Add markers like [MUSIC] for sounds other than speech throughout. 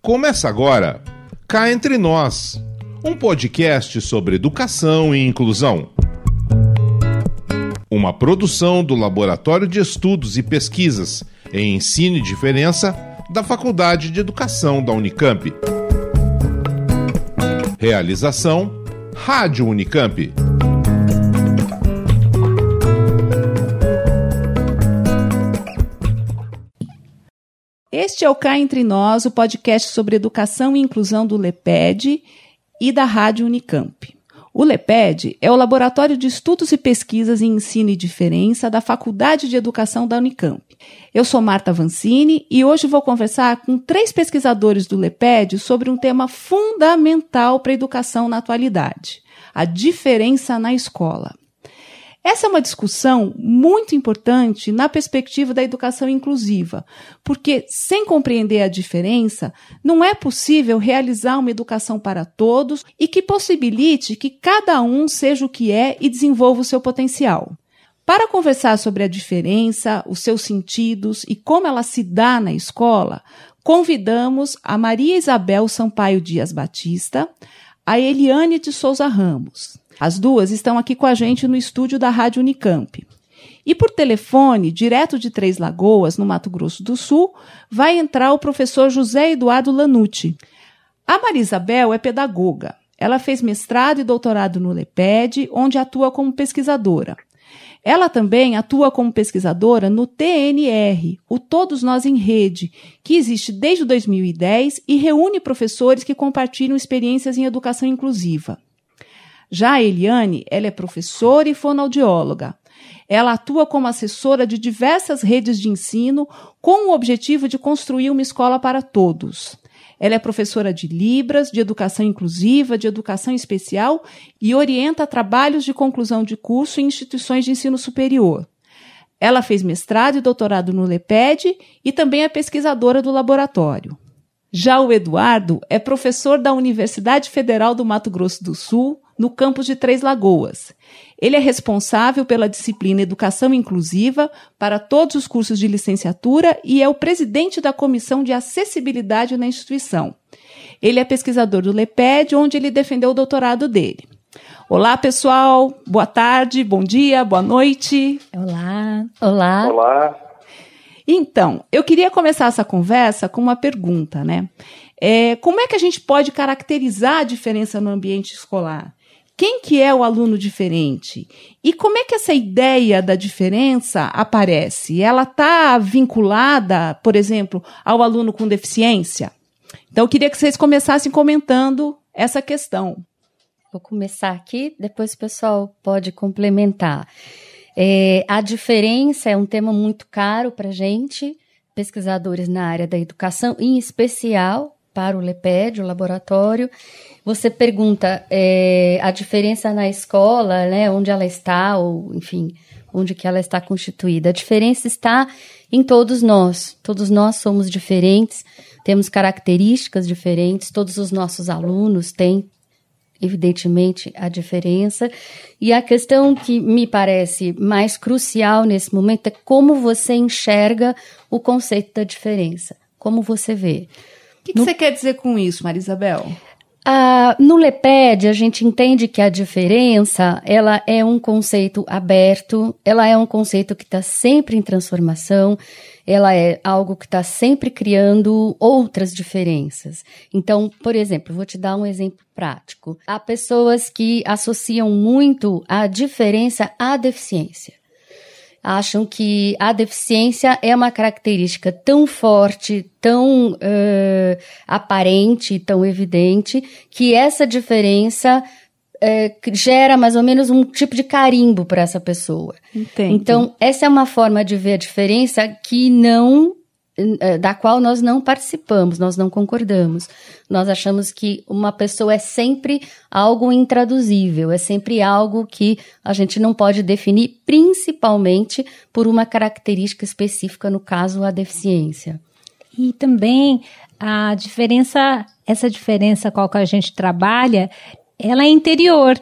Começa agora Cá Entre Nós, um podcast sobre educação e inclusão. Uma produção do Laboratório de Estudos e Pesquisas em Ensino e Diferença da Faculdade de Educação da Unicamp. Realização Rádio Unicamp. Este é o Cá Entre Nós, o podcast sobre educação e inclusão do LEPED e da Rádio Unicamp. O LEPED é o Laboratório de Estudos e Pesquisas em Ensino e Diferença da Faculdade de Educação da Unicamp. Eu sou Marta Vancini e hoje vou conversar com três pesquisadores do LEPED sobre um tema fundamental para a educação na atualidade: a diferença na escola. Essa é uma discussão muito importante na perspectiva da educação inclusiva, porque sem compreender a diferença, não é possível realizar uma educação para todos e que possibilite que cada um seja o que é e desenvolva o seu potencial. Para conversar sobre a diferença, os seus sentidos e como ela se dá na escola, convidamos a Maria Isabel Sampaio Dias Batista, a Eliane de Souza Ramos. As duas estão aqui com a gente no estúdio da Rádio Unicamp. E por telefone, direto de Três Lagoas, no Mato Grosso do Sul, vai entrar o professor José Eduardo Lanucci. A Marisabel é pedagoga. Ela fez mestrado e doutorado no LEPED, onde atua como pesquisadora. Ela também atua como pesquisadora no TNR, o Todos Nós em Rede, que existe desde 2010 e reúne professores que compartilham experiências em educação inclusiva. Já a Eliane, ela é professora e fonoaudióloga. Ela atua como assessora de diversas redes de ensino com o objetivo de construir uma escola para todos. Ela é professora de Libras, de educação inclusiva, de educação especial e orienta trabalhos de conclusão de curso em instituições de ensino superior. Ela fez mestrado e doutorado no LEPED e também é pesquisadora do laboratório. Já o Eduardo é professor da Universidade Federal do Mato Grosso do Sul, no campus de Três Lagoas. Ele é responsável pela disciplina Educação Inclusiva para todos os cursos de licenciatura e é o presidente da Comissão de Acessibilidade na instituição. Ele é pesquisador do LEPED, onde ele defendeu o doutorado dele. Olá, pessoal. Boa tarde, bom dia, boa noite. Olá. Olá. Olá. Então, eu queria começar essa conversa com uma pergunta, né? É, como é que a gente pode caracterizar a diferença no ambiente escolar? Quem que é o aluno diferente? E como é que essa ideia da diferença aparece? Ela está vinculada, por exemplo, ao aluno com deficiência? Então, eu queria que vocês começassem comentando essa questão. Vou começar aqui, depois o pessoal pode complementar. É, a diferença é um tema muito caro para gente, pesquisadores na área da educação, em especial para o LEPED, o laboratório. Você pergunta é, a diferença na escola, né, onde ela está, ou enfim, onde que ela está constituída. A diferença está em todos nós. Todos nós somos diferentes, temos características diferentes, todos os nossos alunos têm, evidentemente, a diferença. E a questão que me parece mais crucial nesse momento é como você enxerga o conceito da diferença, como você vê. O que, que no... você quer dizer com isso, Marisabel? Ah, no LEPED, a gente entende que a diferença ela é um conceito aberto, ela é um conceito que está sempre em transformação, ela é algo que está sempre criando outras diferenças. Então, por exemplo, vou te dar um exemplo prático. Há pessoas que associam muito a diferença à deficiência acham que a deficiência é uma característica tão forte, tão uh, aparente, tão evidente, que essa diferença uh, gera mais ou menos um tipo de carimbo para essa pessoa. Entendo. Então, essa é uma forma de ver a diferença que não da qual nós não participamos, nós não concordamos. Nós achamos que uma pessoa é sempre algo intraduzível, é sempre algo que a gente não pode definir, principalmente por uma característica específica, no caso, a deficiência. E também a diferença, essa diferença com a que a gente trabalha, ela é interior.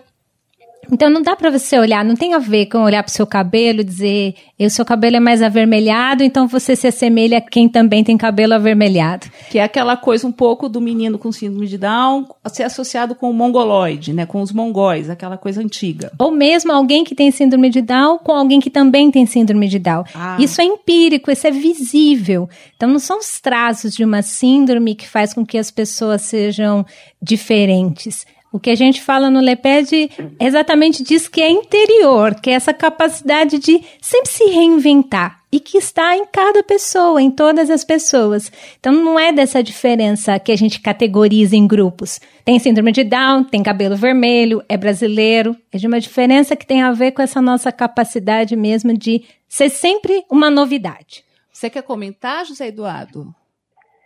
Então não dá para você olhar, não tem a ver com olhar para o seu cabelo e dizer, o seu cabelo é mais avermelhado, então você se assemelha a quem também tem cabelo avermelhado. Que é aquela coisa um pouco do menino com síndrome de Down ser associado com o mongoloide, né, com os mongóis, aquela coisa antiga. Ou mesmo alguém que tem síndrome de Down com alguém que também tem síndrome de Down. Ah. Isso é empírico, isso é visível. Então não são os traços de uma síndrome que faz com que as pessoas sejam diferentes. O que a gente fala no LEPED exatamente diz que é interior, que é essa capacidade de sempre se reinventar e que está em cada pessoa, em todas as pessoas. Então não é dessa diferença que a gente categoriza em grupos. Tem síndrome de Down, tem cabelo vermelho, é brasileiro. É de uma diferença que tem a ver com essa nossa capacidade mesmo de ser sempre uma novidade. Você quer comentar, José Eduardo?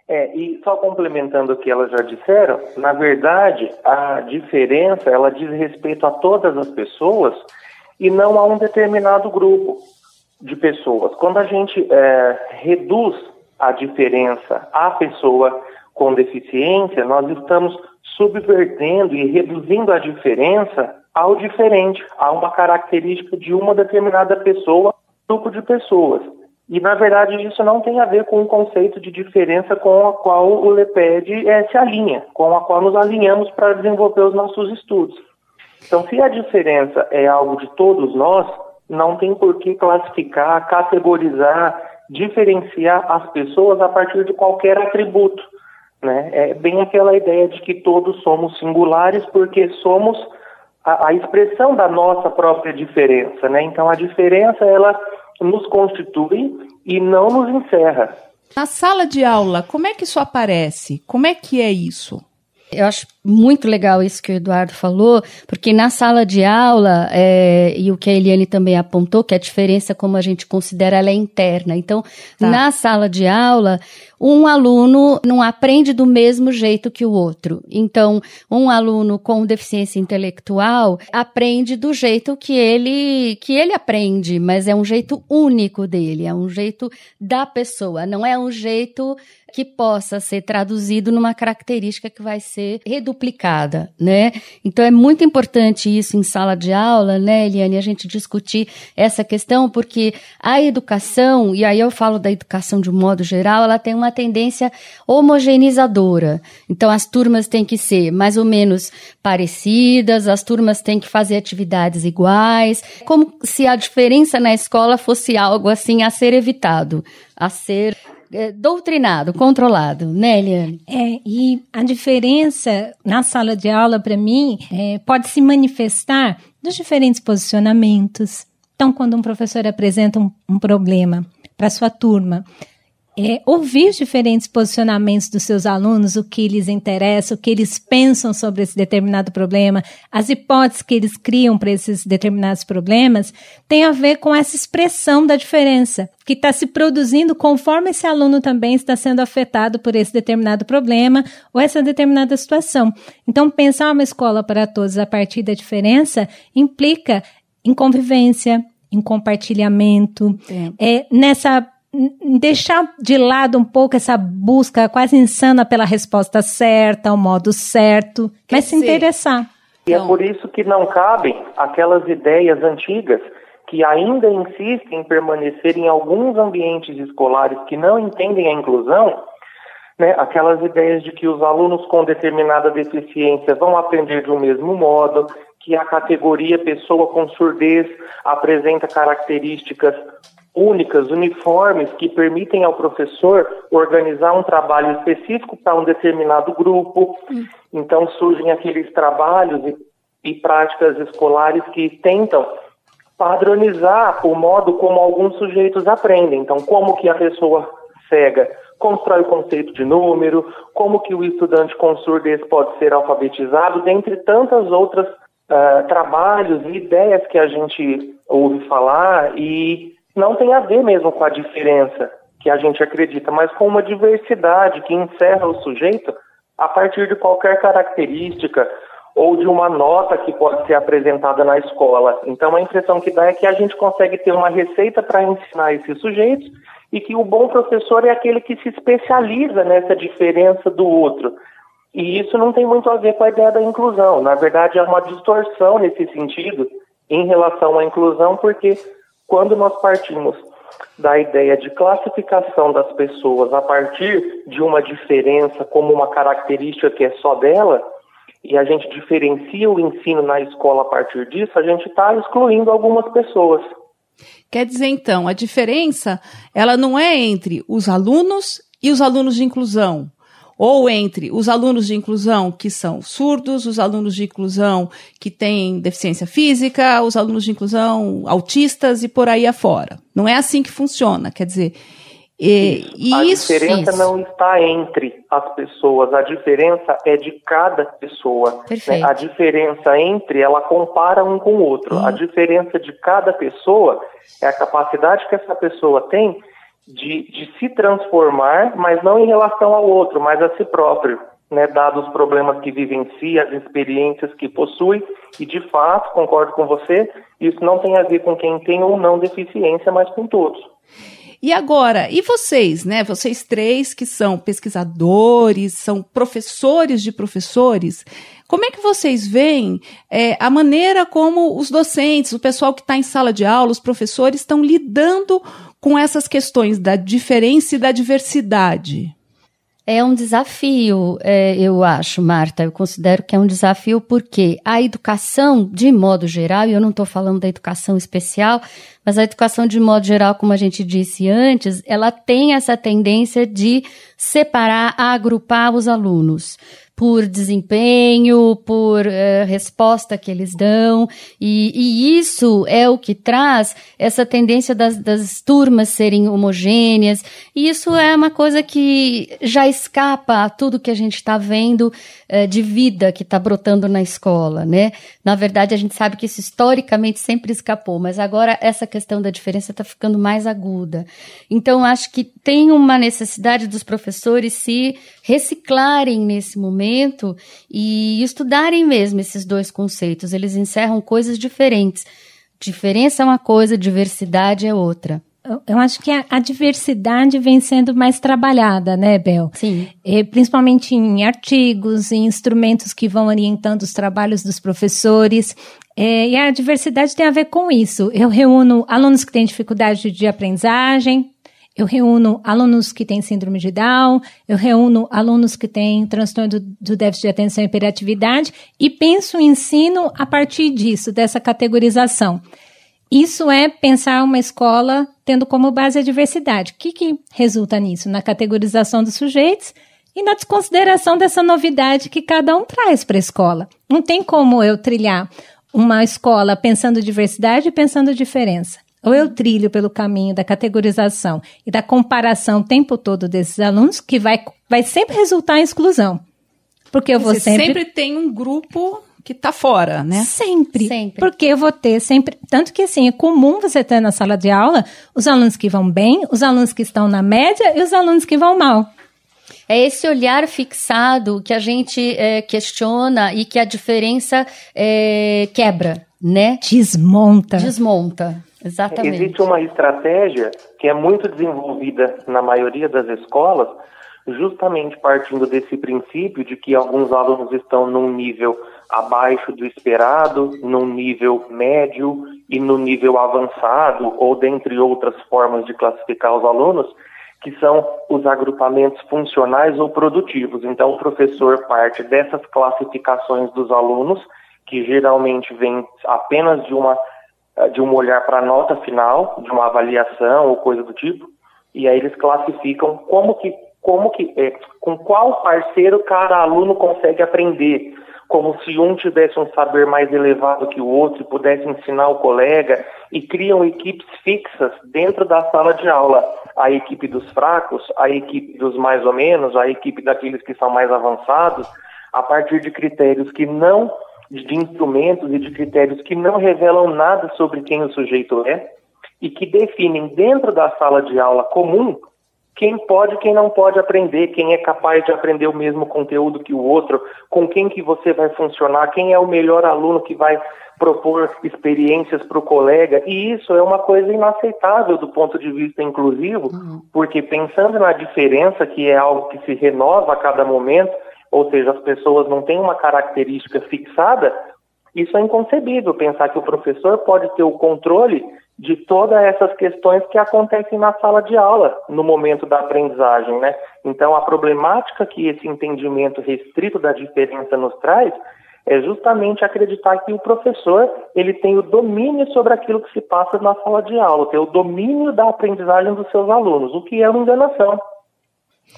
É, e só complementando o que elas já disseram, na verdade, a diferença, ela diz respeito a todas as pessoas e não a um determinado grupo de pessoas. Quando a gente é, reduz a diferença à pessoa com deficiência, nós estamos subvertendo e reduzindo a diferença ao diferente, a uma característica de uma determinada pessoa, grupo de pessoas. E, na verdade, isso não tem a ver com o conceito de diferença com a qual o LEPED é, se alinha, com a qual nos alinhamos para desenvolver os nossos estudos. Então, se a diferença é algo de todos nós, não tem por que classificar, categorizar, diferenciar as pessoas a partir de qualquer atributo. Né? É bem aquela ideia de que todos somos singulares porque somos a, a expressão da nossa própria diferença. Né? Então, a diferença, ela nos constitui e não nos encerra. Na sala de aula, como é que isso aparece? Como é que é isso? Eu acho muito legal isso que o Eduardo falou, porque na sala de aula, é, e o que a Eliane também apontou, que a diferença, como a gente considera, ela é interna. Então, tá. na sala de aula, um aluno não aprende do mesmo jeito que o outro. Então, um aluno com deficiência intelectual aprende do jeito que ele que ele aprende, mas é um jeito único dele, é um jeito da pessoa, não é um jeito que possa ser traduzido numa característica que vai ser reduplicada, né? Então é muito importante isso em sala de aula, né, Eliane, a gente discutir essa questão, porque a educação, e aí eu falo da educação de um modo geral, ela tem uma tendência homogeneizadora. Então as turmas têm que ser mais ou menos parecidas, as turmas têm que fazer atividades iguais, como se a diferença na escola fosse algo assim a ser evitado, a ser é, doutrinado, controlado, né, Eliane? É, e a diferença na sala de aula, para mim, é, pode se manifestar nos diferentes posicionamentos. Então, quando um professor apresenta um, um problema para sua turma, é, ouvir os diferentes posicionamentos dos seus alunos, o que lhes interessa, o que eles pensam sobre esse determinado problema, as hipóteses que eles criam para esses determinados problemas, tem a ver com essa expressão da diferença, que está se produzindo conforme esse aluno também está sendo afetado por esse determinado problema ou essa determinada situação. Então, pensar uma escola para todos a partir da diferença implica em convivência, em compartilhamento, é, é nessa deixar de lado um pouco essa busca quase insana pela resposta certa, o modo certo, Quer mas se interessar. E é por isso que não cabem aquelas ideias antigas que ainda insistem em permanecer em alguns ambientes escolares que não entendem a inclusão, né, aquelas ideias de que os alunos com determinada deficiência vão aprender de um mesmo modo, que a categoria pessoa com surdez apresenta características únicas, uniformes, que permitem ao professor organizar um trabalho específico para um determinado grupo. Hum. Então surgem aqueles trabalhos e, e práticas escolares que tentam padronizar o modo como alguns sujeitos aprendem. Então, como que a pessoa cega constrói o conceito de número, como que o estudante com surdez pode ser alfabetizado, dentre tantas outras uh, trabalhos e ideias que a gente ouve falar e não tem a ver mesmo com a diferença que a gente acredita, mas com uma diversidade que encerra o sujeito a partir de qualquer característica ou de uma nota que pode ser apresentada na escola. Então a impressão que dá é que a gente consegue ter uma receita para ensinar esses sujeitos e que o bom professor é aquele que se especializa nessa diferença do outro E isso não tem muito a ver com a ideia da inclusão. Na verdade, é uma distorção nesse sentido em relação à inclusão, porque quando nós partimos da ideia de classificação das pessoas a partir de uma diferença como uma característica que é só dela, e a gente diferencia o ensino na escola a partir disso, a gente está excluindo algumas pessoas. Quer dizer, então, a diferença ela não é entre os alunos e os alunos de inclusão, ou entre os alunos de inclusão que são surdos, os alunos de inclusão que têm deficiência física, os alunos de inclusão autistas e por aí afora. Não é assim que funciona. Quer dizer, e, e a isso, diferença isso. não está entre as pessoas, a diferença é de cada pessoa. Né? A diferença entre, ela compara um com o outro. Hum. A diferença de cada pessoa é a capacidade que essa pessoa tem de, de se transformar, mas não em relação ao outro, mas a si próprio. Né, dados os problemas que vivencia, as experiências que possui, e de fato, concordo com você, isso não tem a ver com quem tem ou não deficiência, mas com todos. E agora, e vocês, né? Vocês três que são pesquisadores, são professores de professores, como é que vocês veem é, a maneira como os docentes, o pessoal que está em sala de aula, os professores estão lidando com essas questões da diferença e da diversidade? É um desafio, é, eu acho, Marta. Eu considero que é um desafio porque a educação, de modo geral, e eu não estou falando da educação especial, mas a educação, de modo geral, como a gente disse antes, ela tem essa tendência de separar, agrupar os alunos por desempenho, por uh, resposta que eles dão, e, e, isso é o que traz essa tendência das, das turmas serem homogêneas, e isso é uma coisa que já escapa a tudo que a gente está vendo uh, de vida que está brotando na escola, né? Na verdade, a gente sabe que isso historicamente sempre escapou, mas agora essa questão da diferença está ficando mais aguda. Então, acho que tem uma necessidade dos professores se reciclarem nesse momento e estudarem mesmo esses dois conceitos. Eles encerram coisas diferentes. Diferença é uma coisa, diversidade é outra. Eu acho que a, a, diversidade vem sendo mais trabalhada, né, Bel? Sim. E, principalmente em artigos, em instrumentos que vão orientando os trabalhos dos professores. É, e a diversidade tem a ver com isso. Eu reúno alunos que têm dificuldade de aprendizagem, eu reúno alunos que têm síndrome de Down, eu reúno alunos que têm transtorno do, do déficit de atenção e hiperatividade e penso o ensino a partir disso, dessa categorização. Isso é pensar uma escola tendo como base a diversidade. O que, que resulta nisso? Na categorização dos sujeitos e na desconsideração dessa novidade que cada um traz para a escola. Não tem como eu trilhar uma escola pensando diversidade e pensando diferença. Ou eu trilho pelo caminho da categorização e da comparação o tempo todo desses alunos, que vai, vai sempre resultar em exclusão. Porque eu vou Você sempre. sempre tem um grupo que está fora, né? Sempre. Sempre. Porque eu vou ter sempre. Tanto que, assim, é comum você ter na sala de aula os alunos que vão bem, os alunos que estão na média e os alunos que vão mal. É esse olhar fixado que a gente é, questiona e que a diferença é, quebra, né? Desmonta. Desmonta. Exatamente. Existe uma estratégia que é muito desenvolvida na maioria das escolas, justamente partindo desse princípio de que alguns alunos estão num nível abaixo do esperado, num nível médio e no nível avançado, ou dentre outras formas de classificar os alunos, que são os agrupamentos funcionais ou produtivos. Então, o professor parte dessas classificações dos alunos, que geralmente vem apenas de uma de um olhar para a nota final, de uma avaliação ou coisa do tipo, e aí eles classificam como que, como que, é, com qual parceiro cada aluno consegue aprender, como se um tivesse um saber mais elevado que o outro e pudesse ensinar o colega, e criam equipes fixas dentro da sala de aula. A equipe dos fracos, a equipe dos mais ou menos, a equipe daqueles que são mais avançados, a partir de critérios que não de instrumentos e de critérios que não revelam nada sobre quem o sujeito é e que definem dentro da sala de aula comum quem pode e quem não pode aprender, quem é capaz de aprender o mesmo conteúdo que o outro, com quem que você vai funcionar, quem é o melhor aluno que vai propor experiências para o colega, e isso é uma coisa inaceitável do ponto de vista inclusivo, uhum. porque pensando na diferença, que é algo que se renova a cada momento, ou seja, as pessoas não têm uma característica fixada, isso é inconcebível pensar que o professor pode ter o controle de todas essas questões que acontecem na sala de aula no momento da aprendizagem, né? Então, a problemática que esse entendimento restrito da diferença nos traz é justamente acreditar que o professor ele tem o domínio sobre aquilo que se passa na sala de aula, tem o domínio da aprendizagem dos seus alunos, o que é uma enganação.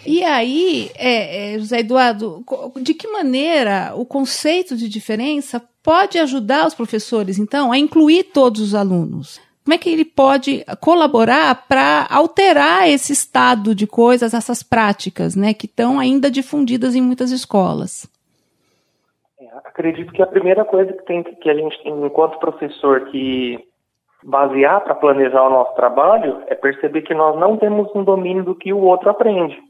E aí, é, é, José Eduardo, de que maneira o conceito de diferença pode ajudar os professores, então, a incluir todos os alunos? Como é que ele pode colaborar para alterar esse estado de coisas, essas práticas, né, que estão ainda difundidas em muitas escolas? É, acredito que a primeira coisa que tem que a gente enquanto professor que basear para planejar o nosso trabalho é perceber que nós não temos um domínio do que o outro aprende.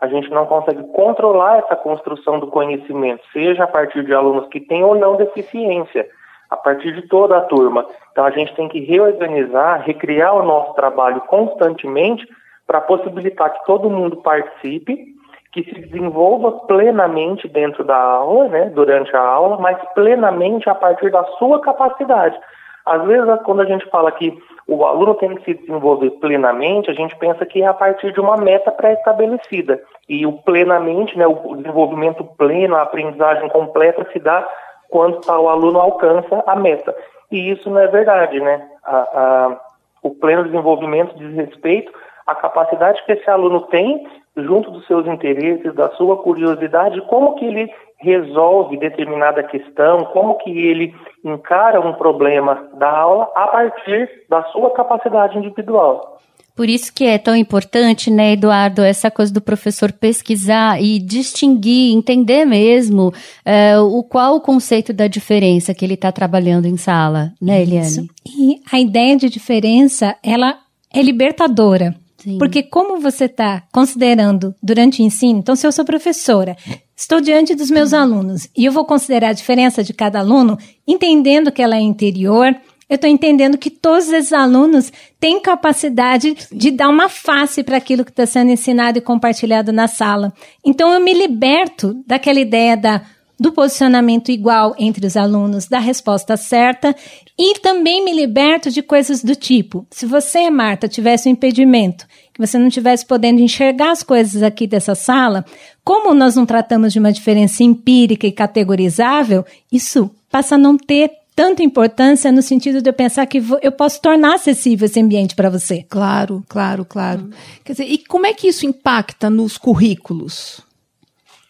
A gente não consegue controlar essa construção do conhecimento, seja a partir de alunos que têm ou não deficiência a partir de toda a turma. Então a gente tem que reorganizar, recriar o nosso trabalho constantemente para possibilitar que todo mundo participe, que se desenvolva plenamente dentro da aula, né, durante a aula, mas plenamente a partir da sua capacidade. Às vezes, quando a gente fala que o aluno tem que se desenvolver plenamente, a gente pensa que é a partir de uma meta pré-estabelecida. E o plenamente, né, o desenvolvimento pleno, a aprendizagem completa se dá quando tal aluno alcança a meta. E isso não é verdade, né? A, a, o pleno desenvolvimento diz respeito à capacidade que esse aluno tem, junto dos seus interesses, da sua curiosidade, como que ele resolve determinada questão, como que ele encara um problema da aula a partir da sua capacidade individual. Por isso que é tão importante, né, Eduardo, essa coisa do professor pesquisar e distinguir, entender mesmo é, o qual o conceito da diferença que ele está trabalhando em sala, né, Eliane? Isso. E a ideia de diferença, ela é libertadora. Sim. Porque como você está considerando durante o ensino, então se eu sou professora, estou diante dos meus alunos e eu vou considerar a diferença de cada aluno, entendendo que ela é interior, eu estou entendendo que todos esses alunos têm capacidade de dar uma face para aquilo que está sendo ensinado e compartilhado na sala. Então eu me liberto daquela ideia da do posicionamento igual entre os alunos, da resposta certa e também me liberto de coisas do tipo: se você, Marta, tivesse um impedimento, que você não tivesse podendo enxergar as coisas aqui dessa sala, como nós não tratamos de uma diferença empírica e categorizável, isso passa a não ter tanta importância no sentido de eu pensar que eu posso tornar acessível esse ambiente para você. Claro, claro, claro. Hum. Quer dizer, e como é que isso impacta nos currículos?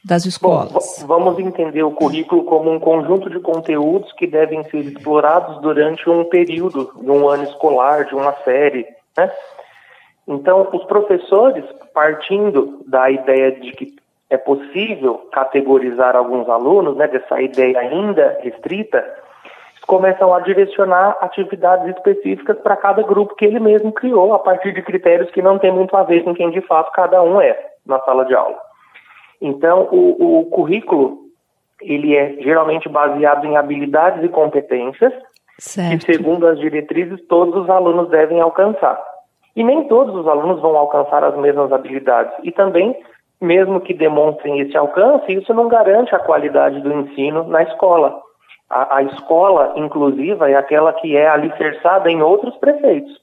Das escolas? Bom, vamos entender o currículo como um conjunto de conteúdos que devem ser explorados durante um período, de um ano escolar, de uma série, né? Então, os professores, partindo da ideia de que é possível categorizar alguns alunos, né, dessa ideia ainda restrita, começam a direcionar atividades específicas para cada grupo que ele mesmo criou, a partir de critérios que não tem muito a ver com quem de fato cada um é na sala de aula. Então, o, o currículo ele é geralmente baseado em habilidades e competências certo. que, segundo as diretrizes, todos os alunos devem alcançar. E nem todos os alunos vão alcançar as mesmas habilidades. E também, mesmo que demonstrem esse alcance, isso não garante a qualidade do ensino na escola. A, a escola inclusiva é aquela que é alicerçada em outros preceitos,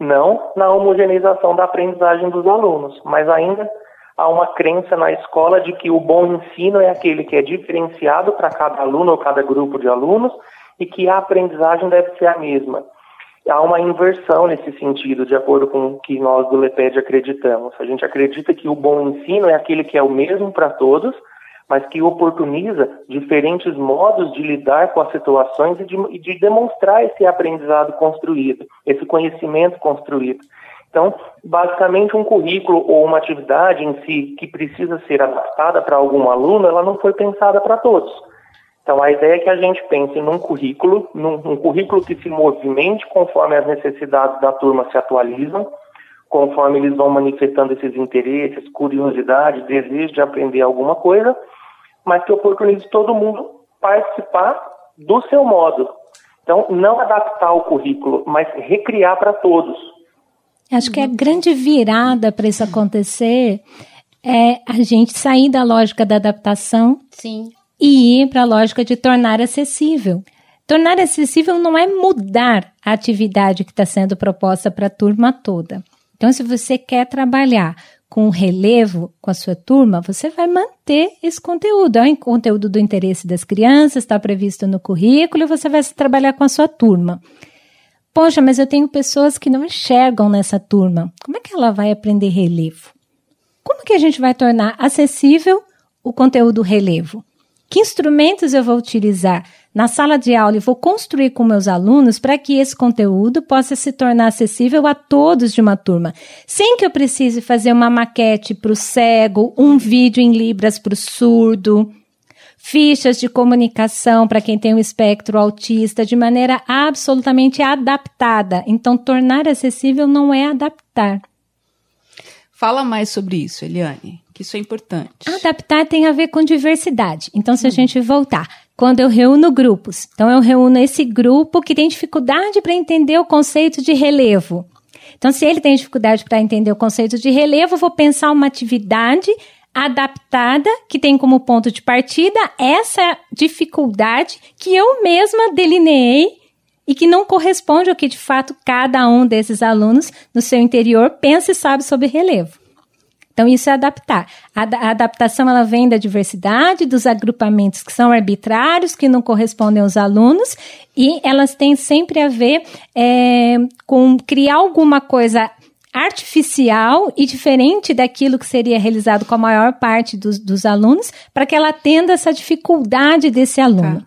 não na homogeneização da aprendizagem dos alunos, mas ainda há uma crença na escola de que o bom ensino é aquele que é diferenciado para cada aluno ou cada grupo de alunos e que a aprendizagem deve ser a mesma. Há uma inversão nesse sentido, de acordo com o que nós do LEPED acreditamos. A gente acredita que o bom ensino é aquele que é o mesmo para todos, mas que oportuniza diferentes modos de lidar com as situações e de, de demonstrar esse aprendizado construído, esse conhecimento construído. Então, basicamente, um currículo ou uma atividade em si que precisa ser adaptada para algum aluno, ela não foi pensada para todos. Então, a ideia é que a gente pense num currículo, num um currículo que se movimente conforme as necessidades da turma se atualizam, conforme eles vão manifestando esses interesses, curiosidade, desejo de aprender alguma coisa, mas que oportunize todo mundo participar do seu modo. Então, não adaptar o currículo, mas recriar para todos. Acho que a grande virada para isso acontecer é a gente sair da lógica da adaptação Sim. e ir para a lógica de tornar acessível. Tornar acessível não é mudar a atividade que está sendo proposta para a turma toda. Então, se você quer trabalhar com relevo com a sua turma, você vai manter esse conteúdo. É o conteúdo do interesse das crianças, está previsto no currículo e você vai trabalhar com a sua turma. Poxa, mas eu tenho pessoas que não enxergam nessa turma. Como é que ela vai aprender relevo? Como que a gente vai tornar acessível o conteúdo relevo? Que instrumentos eu vou utilizar na sala de aula e vou construir com meus alunos para que esse conteúdo possa se tornar acessível a todos de uma turma, sem que eu precise fazer uma maquete para o cego, um vídeo em libras para o surdo, fichas de comunicação para quem tem um espectro autista de maneira absolutamente adaptada. Então, tornar acessível não é adaptar. Fala mais sobre isso, Eliane, que isso é importante. Adaptar tem a ver com diversidade. Então, se a gente voltar, quando eu reúno grupos, então eu reúno esse grupo que tem dificuldade para entender o conceito de relevo. Então, se ele tem dificuldade para entender o conceito de relevo, eu vou pensar uma atividade adaptada que tem como ponto de partida essa dificuldade que eu mesma delineei e que não corresponde ao que de fato cada um desses alunos no seu interior pensa e sabe sobre relevo. Então, isso é adaptar. A, adaptação ela vem da diversidade, dos agrupamentos que são arbitrários, que não correspondem aos alunos, e elas têm sempre a ver é, com criar alguma coisa artificial e diferente daquilo que seria realizado com a maior parte dos, dos alunos, para que ela atenda essa dificuldade desse aluno. Tá.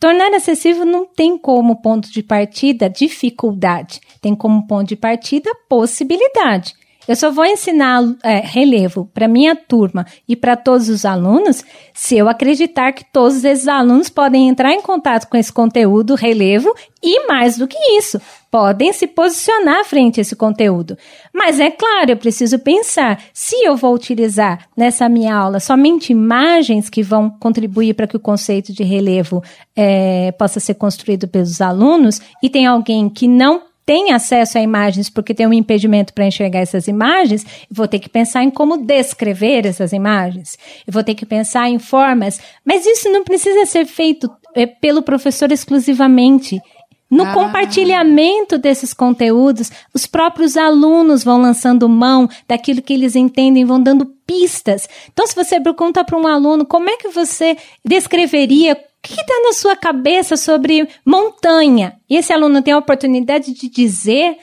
Tornar acessível não tem como ponto de partida dificuldade, tem como ponto de partida possibilidade. Eu só vou ensinar é, relevo para minha turma e para todos os alunos se eu acreditar que todos esses alunos podem entrar em contato com esse conteúdo relevo e mais do que isso, podem se posicionar frente a esse conteúdo. Mas é claro, eu preciso pensar se eu vou utilizar nessa minha aula somente imagens que vão contribuir para que o conceito de relevo é, possa ser construído pelos alunos e tem alguém que não tem acesso a imagens porque tem um impedimento para enxergar essas imagens, vou ter que pensar em como descrever essas imagens. Eu vou ter que pensar em formas, mas isso não precisa ser feito é, pelo professor exclusivamente. No ah. compartilhamento desses conteúdos, os próprios alunos vão lançando mão daquilo que eles entendem, vão dando pistas. Então, se você pergunta para um aluno como é que você descreveria que está na sua cabeça sobre montanha? E esse aluno tem a oportunidade de dizer,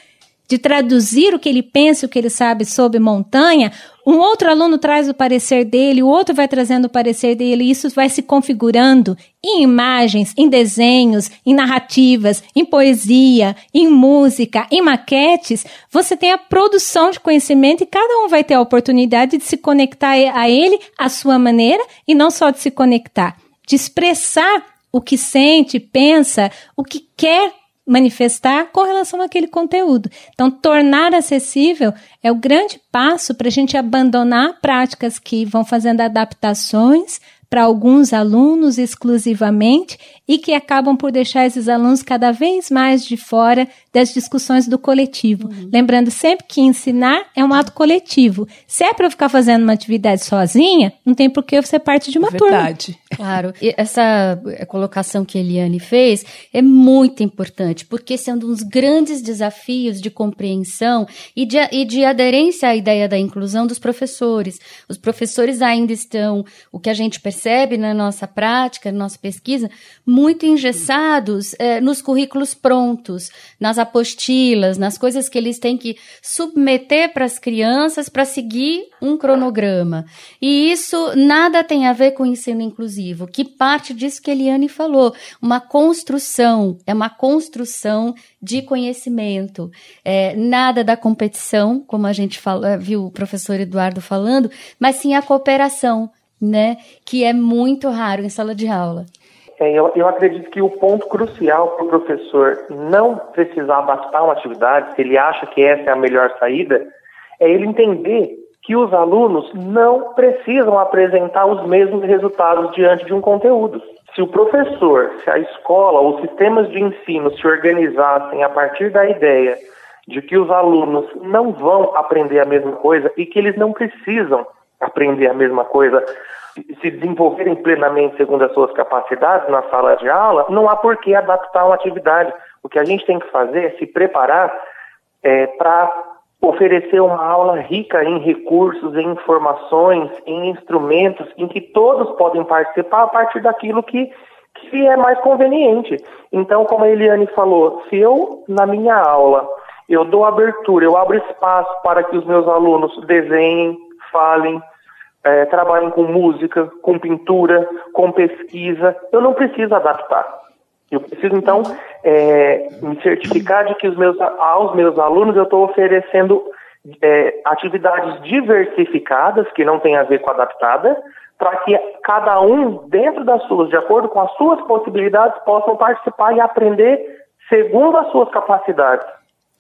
de traduzir o que ele pensa, o que ele sabe sobre montanha. Um outro aluno traz o parecer dele, o outro vai trazendo o parecer dele, e isso vai se configurando em imagens, em desenhos, em narrativas, em poesia, em música, em maquetes. Você tem a produção de conhecimento e cada um vai ter a oportunidade de se conectar a ele à sua maneira e não só de se conectar de expressar o que sente, pensa, o que quer manifestar com relação àquele conteúdo. Então, tornar acessível é o grande passo para a gente abandonar práticas que vão fazendo adaptações para alguns alunos exclusivamente e que acabam por deixar esses alunos cada vez mais de fora das discussões do coletivo. Uhum. Lembrando sempre que ensinar é um ato coletivo. Se é para eu ficar fazendo uma atividade sozinha, não tem por que eu ser parte de uma Verdade. turma. [LAUGHS] Claro. E essa colocação que a Eliane fez é muito importante, porque esse é um dos grandes desafios de compreensão e de, e de aderência à ideia da inclusão dos professores. Os professores ainda estão, o que a gente percebe na nossa prática, na nossa pesquisa, muito engessados é, nos currículos prontos, nas apostilas, nas coisas que eles têm que submeter para as crianças para seguir um cronograma. E isso nada tem a ver com ensino inclusivo, que parte disso que Eliane falou, uma construção, é uma construção de conhecimento. É, nada da competição, como a gente fala, viu o professor Eduardo falando, mas sim a cooperação, né? Que é muito raro em sala de aula. É, eu, eu, acredito que o ponto crucial para o professor não precisar adaptar uma atividade, se ele acha que essa é a melhor saída, é ele entender que os alunos não precisam apresentar os mesmos resultados diante de um conteúdo. Se o professor, se a escola ou sistemas de ensino se organizassem a partir da ideia de que os alunos não vão aprender a mesma coisa e que eles não precisam aprender a mesma coisa, se desenvolverem plenamente segundo as suas capacidades na sala de aula, não há por que adaptar uma atividade. O que a gente tem que fazer é se preparar é, para oferecer uma aula rica em recursos, em informações, em instrumentos, em que todos podem participar a partir daquilo que, que é mais conveniente. Então, como a Eliane falou, se eu, na minha aula, eu dou abertura, eu abro espaço para que os meus alunos desenhem, falem, é, trabalhem com música, com pintura, com pesquisa, eu não preciso adaptar. Eu preciso, então, é, me certificar de que os meus, aos meus alunos eu estou oferecendo é, atividades diversificadas, que não tem a ver com adaptada, para que cada um, dentro das suas, de acordo com as suas possibilidades, possam participar e aprender segundo as suas capacidades.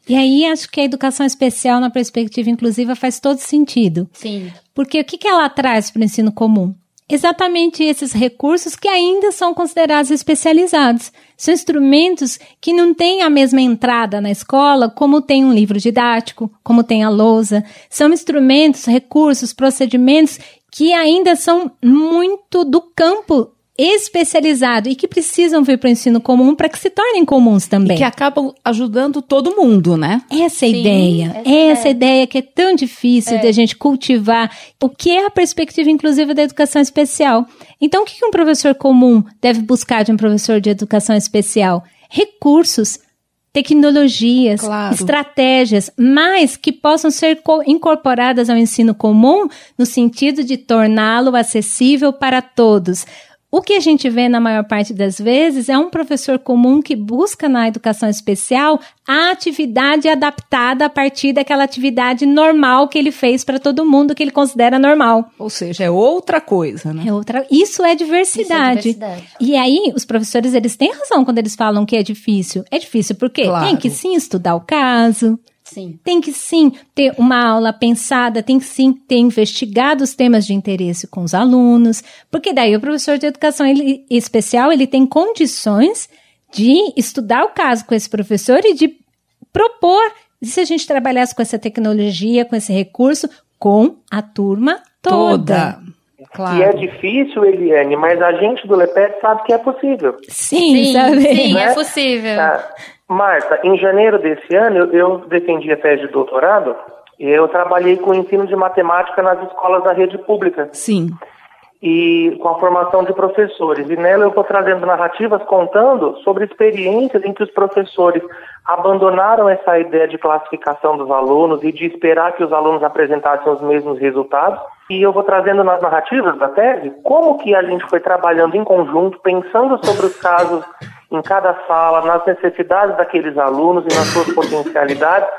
E aí acho que a educação especial na perspectiva inclusiva faz todo sentido. Sim. Porque o que, que ela traz para o ensino comum? Exatamente esses recursos que ainda são considerados especializados. São instrumentos que não têm a mesma entrada na escola, como tem um livro didático, como tem a lousa. São instrumentos, recursos, procedimentos que ainda são muito do campo especializado e que precisam vir para o ensino comum para que se tornem comuns também. E que acabam ajudando todo mundo, né? Essa é a ideia. Essa, essa é. ideia que é tão difícil é. de a gente cultivar. O que é a perspectiva inclusiva da educação especial? Então, o que um professor comum deve buscar de um professor de educação especial? Recursos, tecnologias, claro. estratégias, mas que possam ser incorporadas ao ensino comum no sentido de torná-lo acessível para todos. O que a gente vê na maior parte das vezes é um professor comum que busca na educação especial a atividade adaptada a partir daquela atividade normal que ele fez para todo mundo que ele considera normal. Ou seja, é outra coisa, né? É outra. Isso é diversidade. Isso é diversidade. E aí os professores eles têm razão quando eles falam que é difícil. É difícil porque claro. tem que sim estudar o caso, Sim. Tem que sim ter uma aula pensada, tem que sim ter investigado os temas de interesse com os alunos, porque daí o professor de educação ele, especial ele tem condições de estudar o caso com esse professor e de propor e se a gente trabalhasse com essa tecnologia, com esse recurso, com a turma toda. toda. Claro. Que é difícil, Eliane, mas a gente do LEPED sabe que é possível. Sim, sim, sabe? sim né? é possível. Marta, em janeiro desse ano eu, eu defendi a tese de doutorado e eu trabalhei com o ensino de matemática nas escolas da rede pública. Sim. E com a formação de professores. E nela eu estou trazendo narrativas contando sobre experiências em que os professores abandonaram essa ideia de classificação dos alunos e de esperar que os alunos apresentassem os mesmos resultados. E eu vou trazendo nas narrativas da tese como que a gente foi trabalhando em conjunto, pensando sobre os casos em cada sala, nas necessidades daqueles alunos e nas suas potencialidades,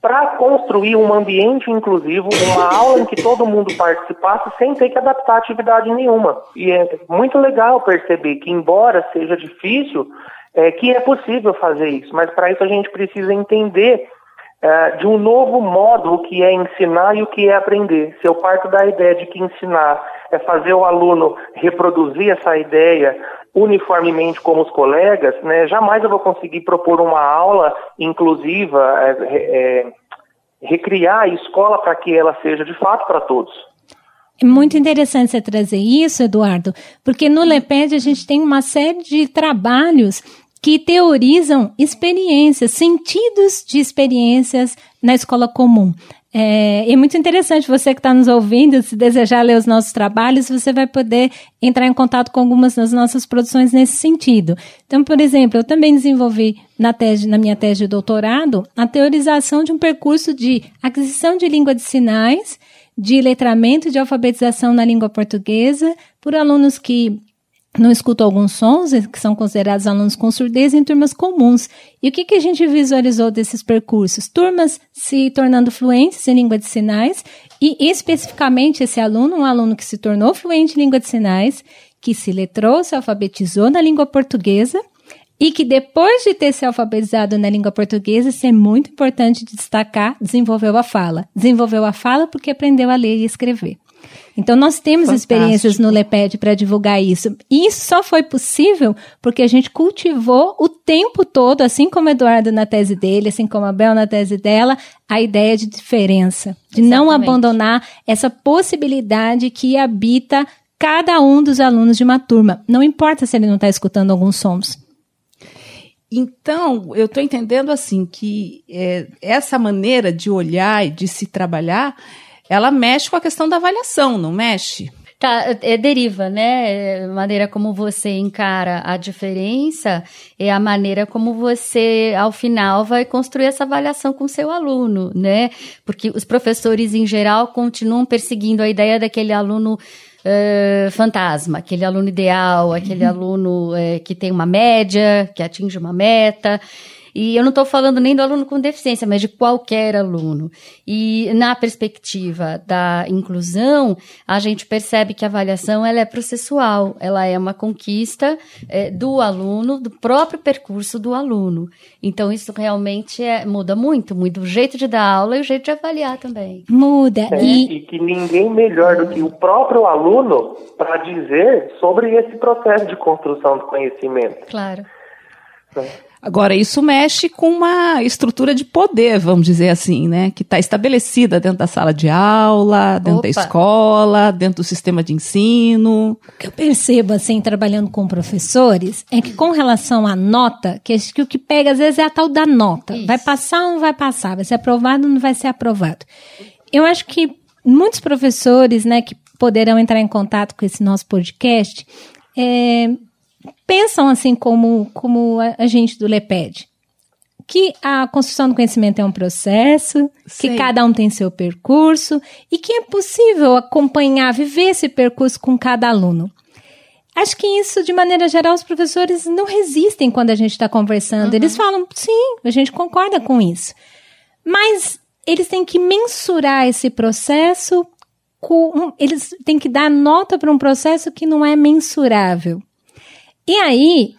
para construir um ambiente inclusivo, uma aula em que todo mundo participasse sem ter que adaptar atividade nenhuma. E é muito legal perceber que, embora seja difícil, é, que é possível fazer isso, mas para isso a gente precisa entender é, de um novo modo o que é ensinar e o que é aprender. Se eu parto da ideia de que ensinar é fazer o aluno reproduzir essa ideia uniformemente como os colegas, né, jamais eu vou conseguir propor uma aula inclusiva, é, é, recriar a escola para que ela seja de fato para todos. É muito interessante você trazer isso, Eduardo, porque no LEPED a gente tem uma série de trabalhos que teorizam experiências, sentidos de experiências na escola comum. É, é muito interessante você que está nos ouvindo, se desejar ler os nossos trabalhos, você vai poder entrar em contato com algumas das nossas produções nesse sentido. Então, por exemplo, eu também desenvolvi na, tese, na minha tese de doutorado a teorização de um percurso de aquisição de língua de sinais, de letramento de alfabetização na língua portuguesa por alunos que não escutam alguns sons, que são considerados alunos com surdez, em turmas comuns. E o que, que a gente visualizou desses percursos? Turmas se tornando fluentes em língua de sinais, e especificamente esse aluno, um aluno que se tornou fluente em língua de sinais, que se letrou, se alfabetizou na língua portuguesa, e que depois de ter se alfabetizado na língua portuguesa, isso é muito importante destacar, desenvolveu a fala. Desenvolveu a fala porque aprendeu a ler e escrever. Então, nós temos Fantástico. experiências no LEPED para divulgar isso. E isso só foi possível porque a gente cultivou o tempo todo, assim como Eduardo na tese dele, assim como a Bel na tese dela, a ideia de diferença, de Exatamente. não abandonar essa possibilidade que habita cada um dos alunos de uma turma. Não importa se ele não está escutando alguns sons. Então, eu estou entendendo assim que é, essa maneira de olhar e de se trabalhar ela mexe com a questão da avaliação, não mexe? Tá, é, deriva, né? A maneira como você encara a diferença é a maneira como você, ao final, vai construir essa avaliação com seu aluno, né? Porque os professores, em geral, continuam perseguindo a ideia daquele aluno Uh, fantasma, aquele aluno ideal, aquele uhum. aluno uh, que tem uma média, que atinge uma meta. E eu não estou falando nem do aluno com deficiência, mas de qualquer aluno. E na perspectiva da inclusão, a gente percebe que a avaliação ela é processual, ela é uma conquista é, do aluno, do próprio percurso do aluno. Então isso realmente é, muda muito, muda o jeito de dar aula e o jeito de avaliar também. Muda. É, e... e que ninguém melhor do que o próprio aluno para dizer sobre esse processo de construção do conhecimento. Claro. Agora, isso mexe com uma estrutura de poder, vamos dizer assim, né? Que está estabelecida dentro da sala de aula, dentro Opa. da escola, dentro do sistema de ensino. O que eu percebo, assim, trabalhando com professores, é que com relação à nota, que, que o que pega às vezes é a tal da nota. Isso. Vai passar ou não vai passar? Vai ser aprovado ou não vai ser aprovado? Eu acho que muitos professores, né, que poderão entrar em contato com esse nosso podcast, é, pensam assim como, como a gente do LEPED. Que a construção do conhecimento é um processo, que cada um tem seu percurso e que é possível acompanhar, viver esse percurso com cada aluno. Acho que isso, de maneira geral, os professores não resistem quando a gente está conversando. Uhum. Eles falam, sim, a gente concorda com isso. Mas eles têm que mensurar esse processo, com, eles têm que dar nota para um processo que não é mensurável. E aí,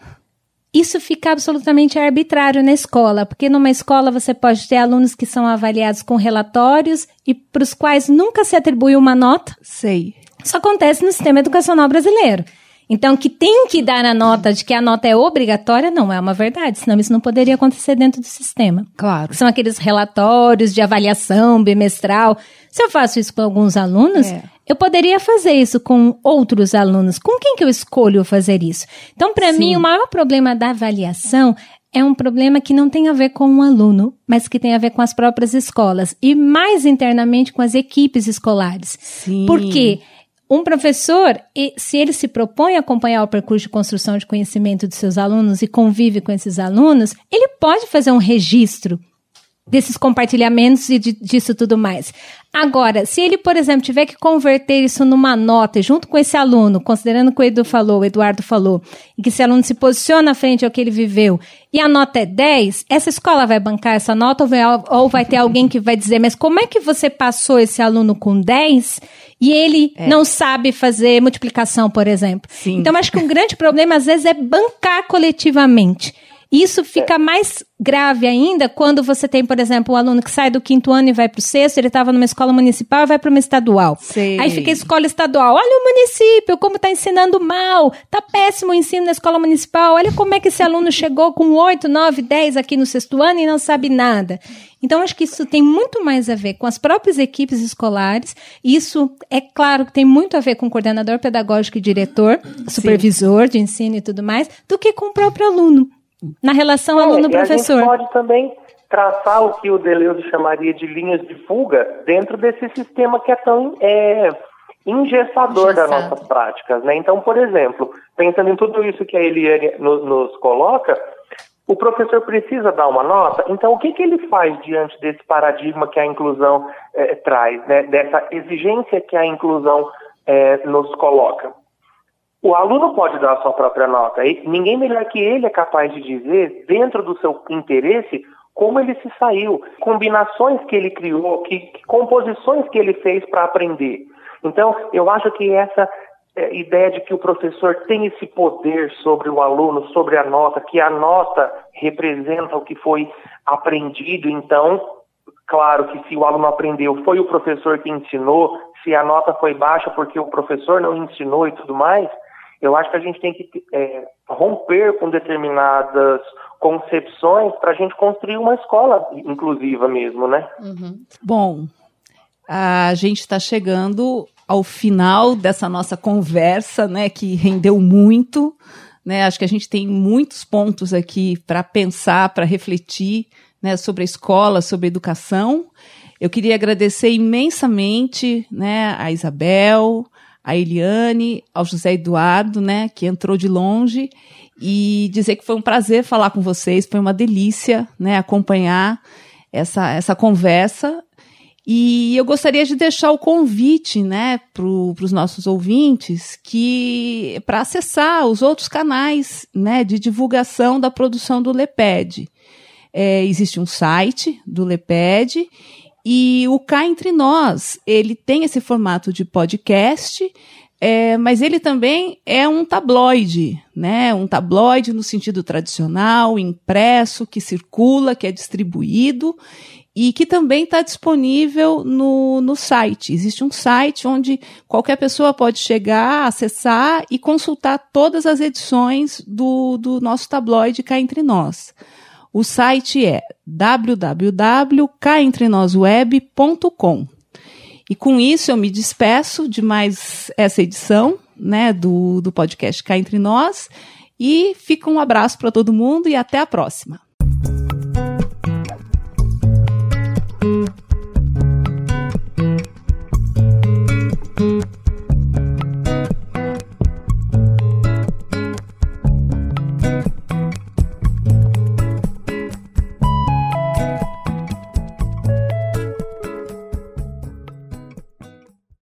isso fica absolutamente arbitrário na escola, porque numa escola você pode ter alunos que são avaliados com relatórios e para os quais nunca se atribui uma nota. Sei. Isso acontece no sistema educacional brasileiro. Então, que tem que dar a nota de que a nota é obrigatória, não é uma verdade, senão isso não poderia acontecer dentro do sistema. Claro. São aqueles relatórios de avaliação bimestral. Se eu faço isso com alguns alunos, é. eu poderia fazer isso com outros alunos. Com quem que eu escolho fazer isso? Então, para mim, o maior problema da avaliação é um problema que não tem a ver com o um aluno, mas que tem a ver com as próprias escolas e mais internamente com as equipes escolares. Sim. Por quê? Um professor, se ele se propõe a acompanhar o percurso de construção de conhecimento de seus alunos e convive com esses alunos, ele pode fazer um registro desses compartilhamentos e de, disso tudo mais. Agora, se ele, por exemplo, tiver que converter isso numa nota junto com esse aluno, considerando que o Edu falou, o Eduardo falou, e que esse aluno se posiciona frente ao que ele viveu, e a nota é 10, essa escola vai bancar essa nota ou vai, ou vai ter alguém que vai dizer, mas como é que você passou esse aluno com 10 e ele é. não sabe fazer multiplicação, por exemplo? Sim. Então, acho que um grande problema, às vezes, é bancar coletivamente. Isso fica é. mais grave ainda quando você tem, por exemplo, um aluno que sai do quinto ano e vai para o sexto, ele estava numa escola municipal e vai para uma estadual. Sei. Aí fica a escola estadual. Olha o município, como está ensinando mal. Tá péssimo o ensino na escola municipal. Olha como é que esse aluno [LAUGHS] chegou com 8, 9, 10 aqui no sexto ano e não sabe nada. Então, acho que isso tem muito mais a ver com as próprias equipes escolares. Isso, é claro, que tem muito a ver com o coordenador pedagógico e diretor, supervisor Sim. de ensino e tudo mais, do que com o próprio aluno na relação é, aluno-professor. A gente pode também traçar o que o Deleuze chamaria de linhas de fuga dentro desse sistema que é tão é, engessador das nossas práticas. Né? Então, por exemplo, pensando em tudo isso que a Eliane nos, nos coloca, o professor precisa dar uma nota, então o que, que ele faz diante desse paradigma que a inclusão é, traz, né? dessa exigência que a inclusão é, nos coloca? O aluno pode dar a sua própria nota. E ninguém melhor que ele é capaz de dizer, dentro do seu interesse, como ele se saiu, combinações que ele criou, que, que composições que ele fez para aprender. Então, eu acho que essa é, ideia de que o professor tem esse poder sobre o aluno, sobre a nota, que a nota representa o que foi aprendido, então claro que se o aluno aprendeu, foi o professor que ensinou, se a nota foi baixa porque o professor não ensinou e tudo mais, eu acho que a gente tem que é, romper com determinadas concepções para a gente construir uma escola inclusiva mesmo, né? Uhum. Bom, a gente está chegando ao final dessa nossa conversa, né, que rendeu muito. Né, acho que a gente tem muitos pontos aqui para pensar, para refletir né, sobre a escola, sobre a educação. Eu queria agradecer imensamente né, a Isabel, a Eliane, ao José Eduardo, né, que entrou de longe, e dizer que foi um prazer falar com vocês, foi uma delícia né, acompanhar essa, essa conversa. E eu gostaria de deixar o convite, né, para os nossos ouvintes, que para acessar os outros canais, né, de divulgação da produção do Leped. É, existe um site do Leped e o Cá Entre Nós, ele tem esse formato de podcast, é, mas ele também é um tabloide, né? Um tabloide no sentido tradicional, impresso, que circula, que é distribuído e que também está disponível no, no site. Existe um site onde qualquer pessoa pode chegar, acessar e consultar todas as edições do, do nosso tabloide cá entre nós. O site é www.caentrenosweb.com. E com isso eu me despeço de mais essa edição né, do, do podcast Cá Entre Nós. E fica um abraço para todo mundo e até a próxima.